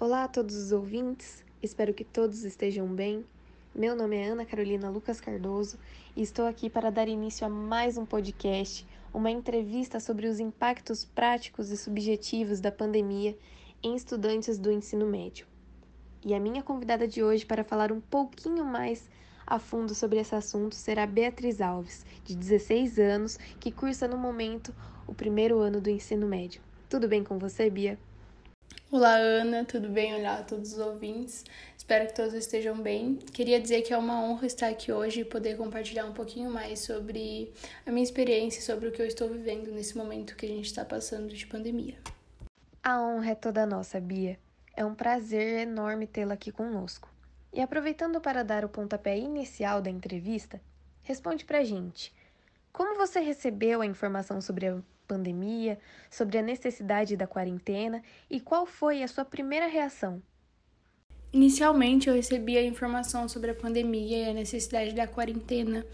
Olá a todos os ouvintes, espero que todos estejam bem. Meu nome é Ana Carolina Lucas Cardoso e estou aqui para dar início a mais um podcast, uma entrevista sobre os impactos práticos e subjetivos da pandemia em estudantes do ensino médio. E a minha convidada de hoje para falar um pouquinho mais a fundo sobre esse assunto será Beatriz Alves, de 16 anos, que cursa no momento o primeiro ano do ensino médio. Tudo bem com você, Bia? Olá, Ana, tudo bem? Olá a todos os ouvintes. Espero que todos estejam bem. Queria dizer que é uma honra estar aqui hoje e poder compartilhar um pouquinho mais sobre a minha experiência, sobre o que eu estou vivendo nesse momento que a gente está passando de pandemia. A honra é toda nossa, Bia. É um prazer enorme tê-la aqui conosco. E aproveitando para dar o pontapé inicial da entrevista, responde pra gente. Como você recebeu a informação sobre a pandemia, sobre a necessidade da quarentena e qual foi a sua primeira reação? Inicialmente, eu recebi a informação sobre a pandemia e a necessidade da quarentena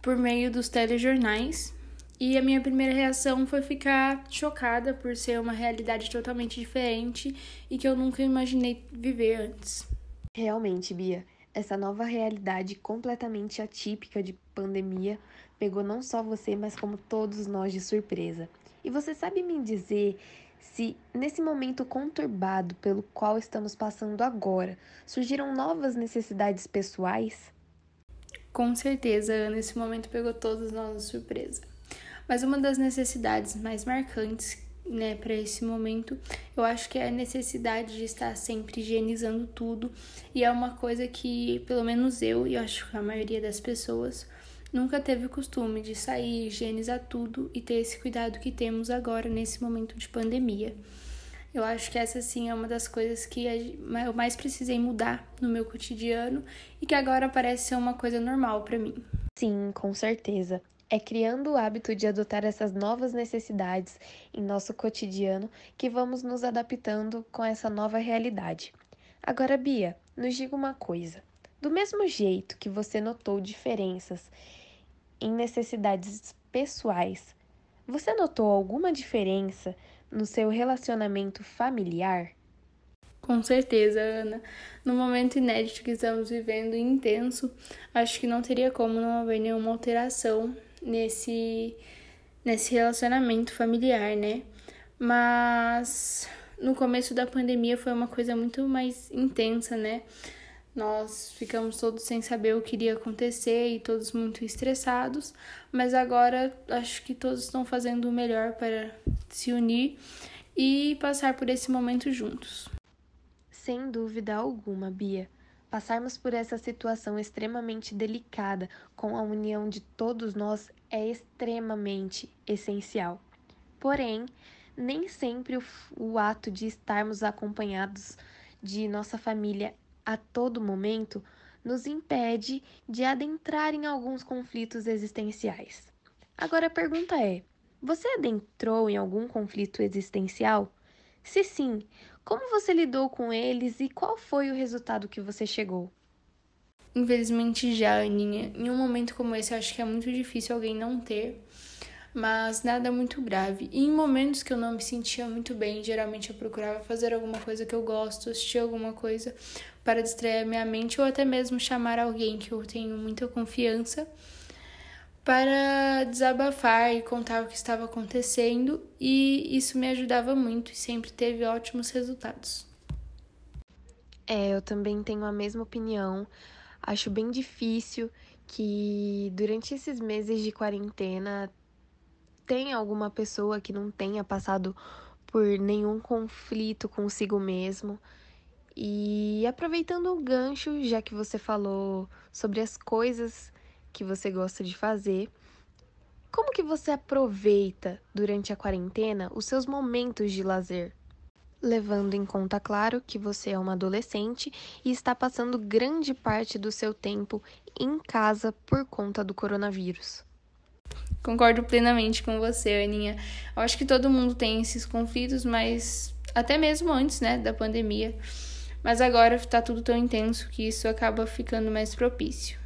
por meio dos telejornais. E a minha primeira reação foi ficar chocada por ser uma realidade totalmente diferente e que eu nunca imaginei viver antes. Realmente, Bia, essa nova realidade completamente atípica de pandemia pegou não só você, mas como todos nós de surpresa. E você sabe me dizer se, nesse momento conturbado pelo qual estamos passando agora, surgiram novas necessidades pessoais? Com certeza, nesse momento pegou todos nós de surpresa. Mas uma das necessidades mais marcantes né, para esse momento, eu acho que é a necessidade de estar sempre higienizando tudo e é uma coisa que, pelo menos eu e acho que a maioria das pessoas, nunca teve o costume de sair, higienizar tudo e ter esse cuidado que temos agora nesse momento de pandemia. Eu acho que essa sim é uma das coisas que eu mais precisei mudar no meu cotidiano e que agora parece ser uma coisa normal para mim. Sim, com certeza. É criando o hábito de adotar essas novas necessidades em nosso cotidiano que vamos nos adaptando com essa nova realidade. Agora, Bia, nos diga uma coisa. Do mesmo jeito que você notou diferenças em necessidades pessoais, você notou alguma diferença no seu relacionamento familiar? Com certeza, Ana. No momento inédito que estamos vivendo intenso, acho que não teria como não haver nenhuma alteração nesse, nesse relacionamento familiar, né? Mas no começo da pandemia foi uma coisa muito mais intensa, né? Nós ficamos todos sem saber o que iria acontecer e todos muito estressados, mas agora acho que todos estão fazendo o melhor para se unir e passar por esse momento juntos. Sem dúvida alguma, Bia. Passarmos por essa situação extremamente delicada com a união de todos nós é extremamente essencial. Porém, nem sempre o, o, ato de estarmos acompanhados de nossa família a todo momento nos impede de adentrar em alguns conflitos existenciais. Agora a pergunta é: você adentrou em algum conflito existencial? Se sim, como você lidou com eles e qual foi o resultado que você chegou? Infelizmente já, Aninha. Em um momento como esse, eu acho que é muito difícil alguém não ter, mas nada muito grave. E em momentos que eu não me sentia muito bem, geralmente eu procurava fazer alguma coisa que eu gosto, assistir alguma coisa para distrair a minha mente ou até mesmo chamar alguém que eu tenho muita confiança para desabafar e contar o que estava acontecendo, e isso me ajudava muito e sempre teve ótimos resultados. É, eu também tenho a mesma opinião. Acho bem difícil que durante esses meses de quarentena tenha alguma pessoa que não tenha passado por nenhum conflito consigo mesmo. E aproveitando o gancho, já que você falou sobre as coisas que você gosta de fazer. Como que você aproveita durante a quarentena os seus momentos de lazer? Levando em conta, claro, que você é uma adolescente e está passando grande parte do seu tempo em casa por conta do coronavírus. Concordo plenamente com você, Aninha. Eu acho que todo mundo tem esses conflitos, mas até mesmo antes, né, da pandemia. Mas agora está tudo tão intenso que isso acaba ficando mais propício.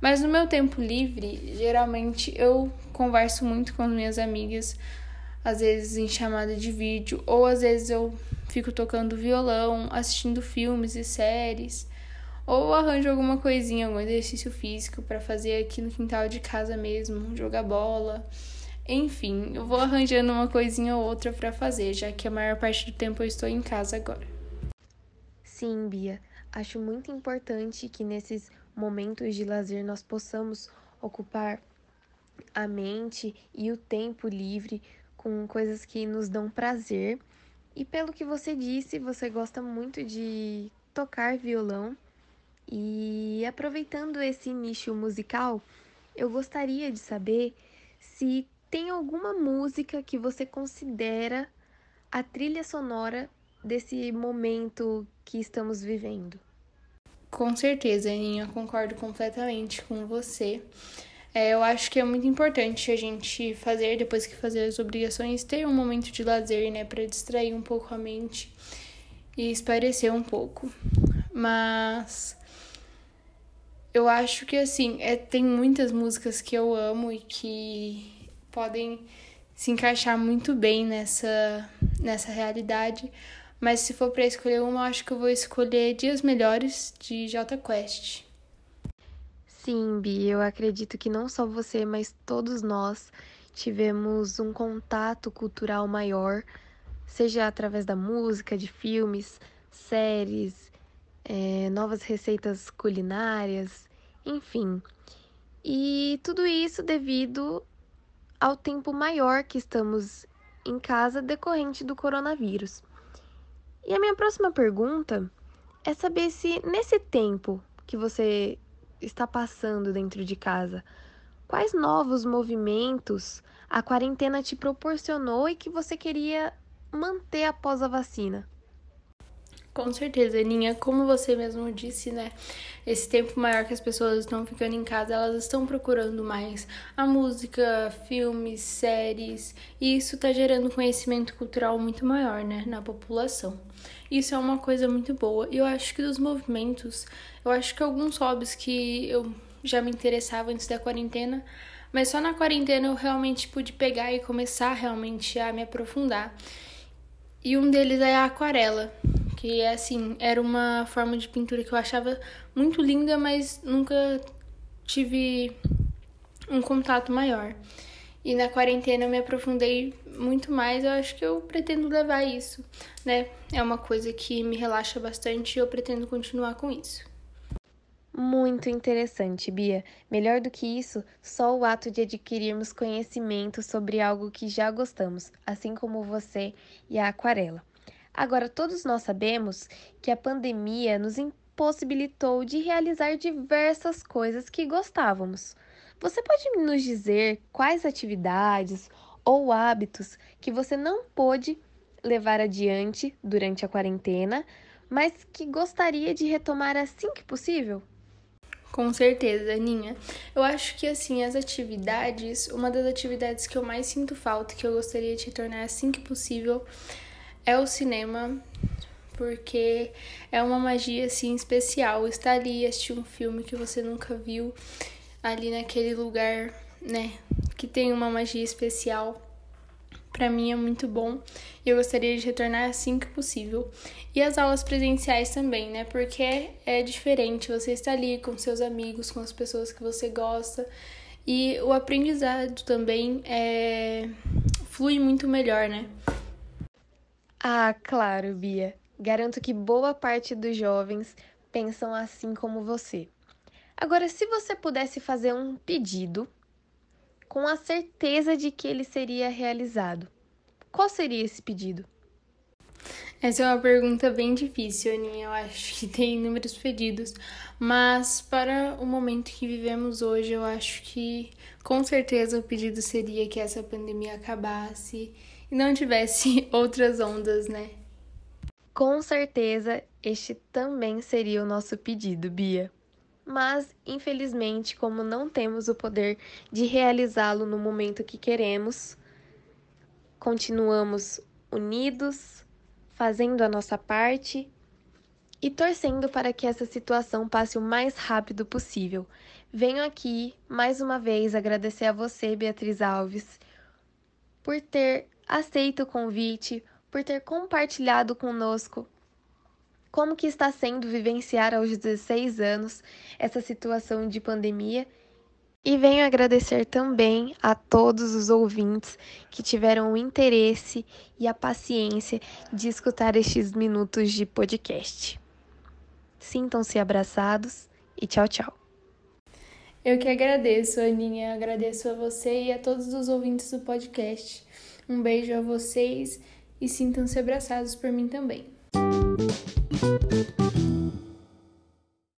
Mas no meu tempo livre, geralmente eu converso muito com as minhas amigas. às vezes em chamada de vídeo, ou às vezes eu fico tocando violão, assistindo filmes e séries, ou arranjo alguma coisinha, algum exercício físico para fazer aqui no quintal de casa mesmo, jogar bola. Enfim, eu vou arranjando uma coisinha ou outra para fazer, já que a maior parte do tempo eu estou em casa agora. Sim, Bia. Acho muito importante que nesses momentos de lazer nós possamos ocupar a mente e o tempo livre com coisas que nos dão prazer. E pelo que você disse, você gosta muito de tocar violão. E aproveitando esse nicho musical, eu gostaria de saber se tem alguma música que você considera a trilha sonora desse momento que estamos vivendo? Com certeza, Aninha, concordo completamente com você. É, eu acho que é muito importante a gente fazer, depois que fazer as obrigações, ter um momento de lazer, né, para distrair um pouco a mente e esparecer um pouco. Mas eu acho que assim, é, tem muitas músicas que eu amo e que podem se encaixar muito bem nessa, nessa realidade. Mas se for para escolher uma, acho que eu vou escolher Dias Melhores de J Quest. Sim, Bi, eu acredito que não só você, mas todos nós tivemos um contato cultural maior, seja através da música, de filmes, séries, é, novas receitas culinárias, enfim. E tudo isso devido ao tempo maior que estamos em casa decorrente do coronavírus. E a minha próxima pergunta é saber se nesse tempo que você está passando dentro de casa, quais novos movimentos a quarentena te proporcionou e que você queria manter após a vacina? Com certeza, Aninha, como você mesmo disse, né? Esse tempo maior que as pessoas estão ficando em casa, elas estão procurando mais a música, filmes, séries, e isso tá gerando conhecimento cultural muito maior, né, na população. Isso é uma coisa muito boa. E eu acho que dos movimentos, eu acho que alguns hobbies que eu já me interessava antes da quarentena, mas só na quarentena eu realmente pude pegar e começar realmente a me aprofundar. E um deles é a aquarela é assim, era uma forma de pintura que eu achava muito linda, mas nunca tive um contato maior. E na quarentena eu me aprofundei muito mais, eu acho que eu pretendo levar isso, né? É uma coisa que me relaxa bastante e eu pretendo continuar com isso. Muito interessante, Bia. Melhor do que isso, só o ato de adquirirmos conhecimento sobre algo que já gostamos, assim como você e a aquarela. Agora, todos nós sabemos que a pandemia nos impossibilitou de realizar diversas coisas que gostávamos. Você pode nos dizer quais atividades ou hábitos que você não pôde levar adiante durante a quarentena, mas que gostaria de retomar assim que possível? Com certeza, Aninha. Eu acho que assim, as atividades, uma das atividades que eu mais sinto falta, que eu gostaria de retornar assim que possível, é o cinema, porque é uma magia assim especial estar ali assistir um filme que você nunca viu ali naquele lugar, né, que tem uma magia especial. Para mim é muito bom e eu gostaria de retornar assim que possível. E as aulas presenciais também, né? Porque é diferente você estar ali com seus amigos, com as pessoas que você gosta. E o aprendizado também é... flui muito melhor, né? Ah, claro, Bia. Garanto que boa parte dos jovens pensam assim como você. Agora, se você pudesse fazer um pedido com a certeza de que ele seria realizado, qual seria esse pedido? Essa é uma pergunta bem difícil, Aninha. Eu acho que tem inúmeros pedidos, mas para o momento que vivemos hoje, eu acho que com certeza o pedido seria que essa pandemia acabasse e não tivesse outras ondas, né? Com certeza, este também seria o nosso pedido, Bia. Mas, infelizmente, como não temos o poder de realizá-lo no momento que queremos, continuamos unidos, fazendo a nossa parte e torcendo para que essa situação passe o mais rápido possível. Venho aqui mais uma vez agradecer a você, Beatriz Alves, por ter aceito o convite, por ter compartilhado conosco como que está sendo vivenciar aos 16 anos essa situação de pandemia e venho agradecer também a todos os ouvintes que tiveram o interesse e a paciência de escutar estes minutos de podcast. Sintam-se abraçados e tchau, tchau. Eu que agradeço, Aninha, agradeço a você e a todos os ouvintes do podcast. Um beijo a vocês e sintam-se abraçados por mim também.